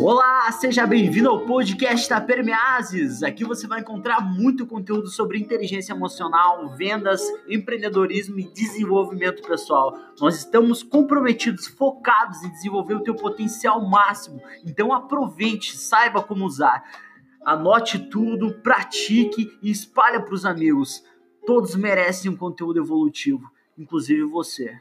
Olá, seja bem-vindo ao podcast da Permeazes. Aqui você vai encontrar muito conteúdo sobre inteligência emocional, vendas, empreendedorismo e desenvolvimento pessoal. Nós estamos comprometidos, focados em desenvolver o teu potencial máximo. Então aproveite, saiba como usar. Anote tudo, pratique e espalhe para os amigos. Todos merecem um conteúdo evolutivo, inclusive você.